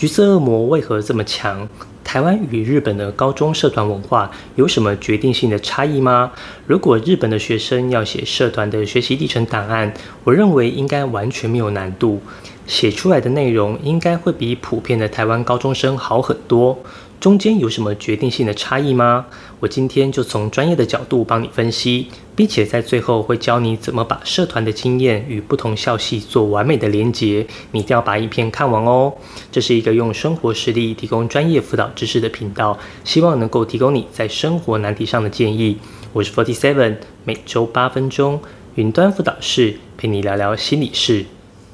橘色恶魔为何这么强？台湾与日本的高中社团文化有什么决定性的差异吗？如果日本的学生要写社团的学习历程档案，我认为应该完全没有难度，写出来的内容应该会比普遍的台湾高中生好很多。中间有什么决定性的差异吗？我今天就从专业的角度帮你分析，并且在最后会教你怎么把社团的经验与不同校系做完美的连结。你一定要把影片看完哦！这是一个用生活实例提供专业辅导知识的频道，希望能够提供你在生活难题上的建议。我是 Forty Seven，每周八分钟云端辅导室陪你聊聊心理事。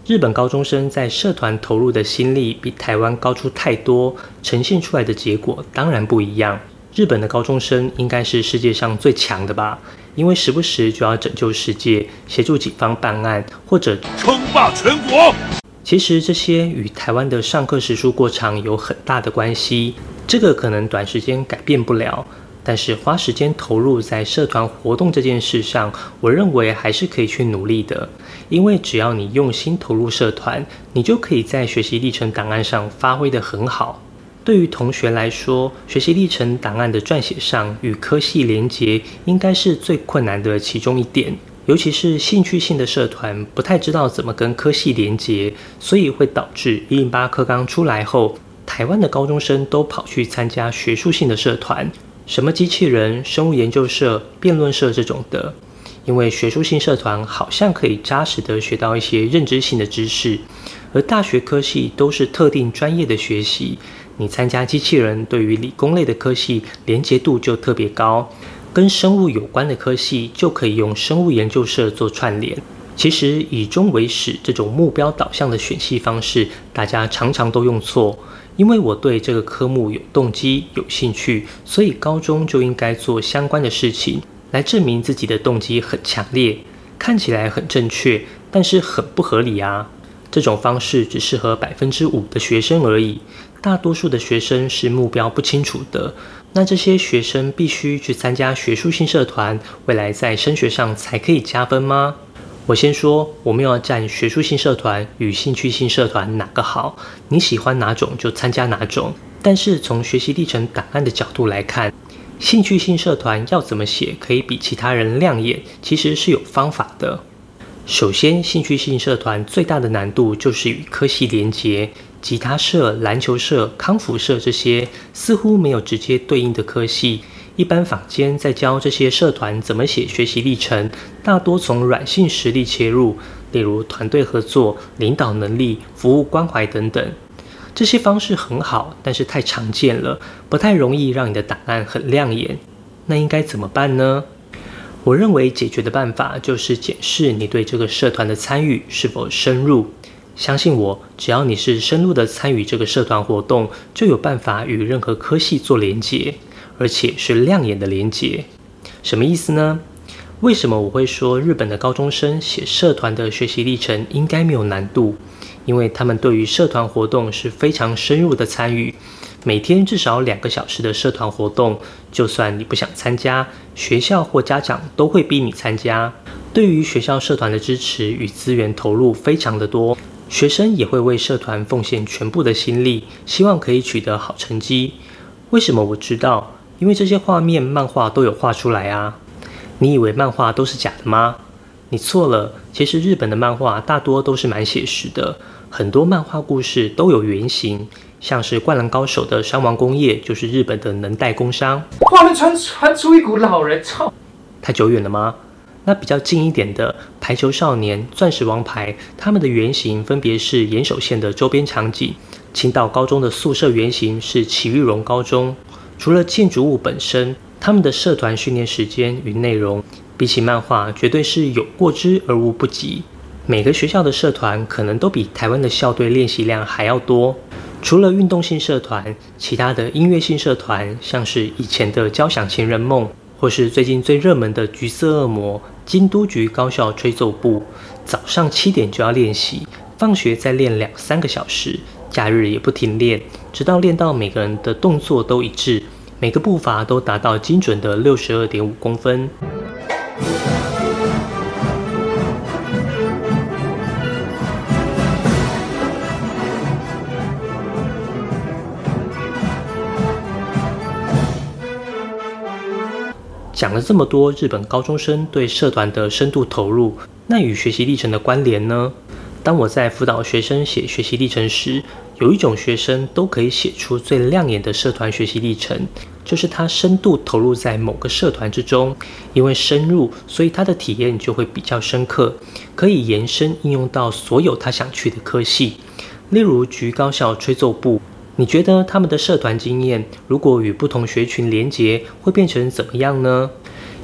日本高中生在社团投入的心力比台湾高出太多，呈现出来的结果当然不一样。日本的高中生应该是世界上最强的吧？因为时不时就要拯救世界，协助警方办案，或者称霸全国。其实这些与台湾的上课时数过长有很大的关系。这个可能短时间改变不了。但是花时间投入在社团活动这件事上，我认为还是可以去努力的。因为只要你用心投入社团，你就可以在学习历程档案上发挥得很好。对于同学来说，学习历程档案的撰写上与科系连结，应该是最困难的其中一点。尤其是兴趣性的社团，不太知道怎么跟科系连结，所以会导致一零八课纲出来后，台湾的高中生都跑去参加学术性的社团。什么机器人、生物研究社、辩论社这种的，因为学术性社团好像可以扎实的学到一些认知性的知识，而大学科系都是特定专业的学习。你参加机器人，对于理工类的科系连结度就特别高，跟生物有关的科系就可以用生物研究社做串联。其实以终为始这种目标导向的选系方式，大家常常都用错。因为我对这个科目有动机、有兴趣，所以高中就应该做相关的事情，来证明自己的动机很强烈，看起来很正确，但是很不合理啊！这种方式只适合百分之五的学生而已，大多数的学生是目标不清楚的。那这些学生必须去参加学术性社团，未来在升学上才可以加分吗？我先说，我们要占学术性社团与兴趣性社团哪个好？你喜欢哪种就参加哪种。但是从学习历程档案的角度来看，兴趣性社团要怎么写可以比其他人亮眼，其实是有方法的。首先，兴趣性社团最大的难度就是与科系连结，吉他社、篮球社、康复社这些似乎没有直接对应的科系。一般坊间在教这些社团怎么写学习历程，大多从软性实力切入，例如团队合作、领导能力、服务关怀等等。这些方式很好，但是太常见了，不太容易让你的档案很亮眼。那应该怎么办呢？我认为解决的办法就是检视你对这个社团的参与是否深入。相信我，只要你是深入的参与这个社团活动，就有办法与任何科系做连接。而且是亮眼的连结，什么意思呢？为什么我会说日本的高中生写社团的学习历程应该没有难度？因为他们对于社团活动是非常深入的参与，每天至少两个小时的社团活动，就算你不想参加，学校或家长都会逼你参加。对于学校社团的支持与资源投入非常的多，学生也会为社团奉献全部的心力，希望可以取得好成绩。为什么我知道？因为这些画面漫画都有画出来啊！你以为漫画都是假的吗？你错了，其实日本的漫画大多都是蛮写实的，很多漫画故事都有原型，像是《灌篮高手》的山王工业就是日本的能代工商。画面传传出一股老人臭。太久远了吗？那比较近一点的《排球少年》《钻石王牌》，他们的原型分别是岩手县的周边场景。青岛高中的宿舍原型是奇玉荣高中。除了建筑物本身，他们的社团训练时间与内容，比起漫画绝对是有过之而无不及。每个学校的社团可能都比台湾的校队练习量还要多。除了运动性社团，其他的音乐性社团，像是以前的交响情人梦，或是最近最热门的橘色恶魔京都局高校吹奏部，早上七点就要练习，放学再练两三个小时，假日也不停练直到练到每个人的动作都一致每个步伐都达到精准的六十二点五公分。讲了这么多日本高中生对社团的深度投入那与学习历程的关联呢？当我在辅导学生写学习历程时，有一种学生都可以写出最亮眼的社团学习历程，就是他深度投入在某个社团之中，因为深入，所以他的体验就会比较深刻，可以延伸应用到所有他想去的科系。例如局高校吹奏部，你觉得他们的社团经验如果与不同学群连结，会变成怎么样呢？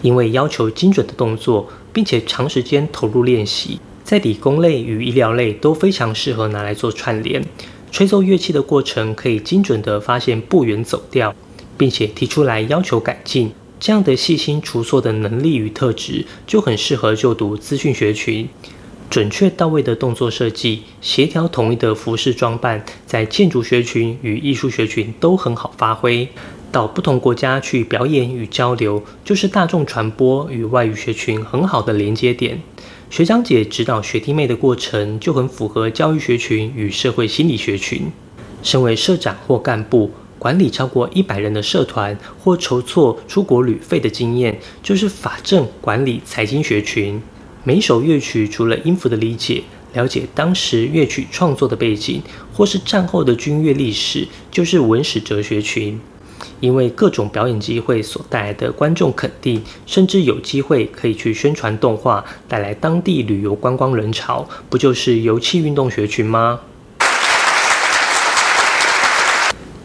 因为要求精准的动作，并且长时间投入练习。在理工类与医疗类都非常适合拿来做串联。吹奏乐器的过程可以精准地发现步远走调，并且提出来要求改进。这样的细心除错的能力与特质，就很适合就读资讯学群。准确到位的动作设计，协调统一的服饰装扮，在建筑学群与艺术学群都很好发挥。到不同国家去表演与交流，就是大众传播与外语学群很好的连接点。学长姐指导学弟妹的过程就很符合教育学群与社会心理学群。身为社长或干部，管理超过一百人的社团或筹措出国旅费的经验，就是法政管理财经学群。每首乐曲除了音符的理解，了解当时乐曲创作的背景，或是战后的军乐历史，就是文史哲学群。因为各种表演机会所带来的观众肯定，甚至有机会可以去宣传动画，带来当地旅游观光人潮，不就是游气运动学群吗？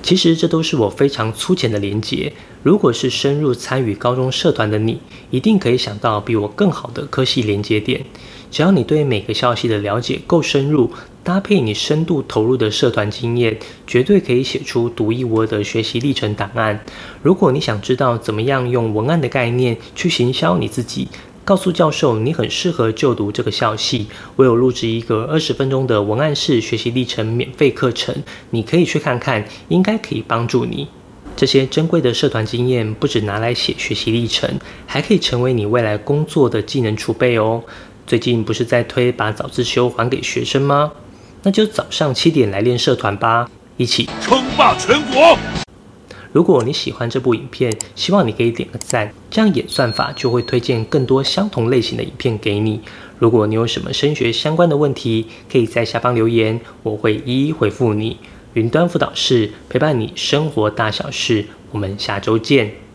其实这都是我非常粗浅的连结。如果是深入参与高中社团的你，一定可以想到比我更好的科系连接点。只要你对每个校系的了解够深入，搭配你深度投入的社团经验，绝对可以写出独一无二的学习历程档案。如果你想知道怎么样用文案的概念去行销你自己，告诉教授你很适合就读这个校系，我有录制一个二十分钟的文案式学习历程免费课程，你可以去看看，应该可以帮助你。这些珍贵的社团经验，不止拿来写学习历程，还可以成为你未来工作的技能储备哦。最近不是在推把早自修还给学生吗？那就早上七点来练社团吧，一起称霸全国。如果你喜欢这部影片，希望你可以点个赞，这样演算法就会推荐更多相同类型的影片给你。如果你有什么升学相关的问题，可以在下方留言，我会一一回复你。云端辅导室陪伴你生活大小事，我们下周见。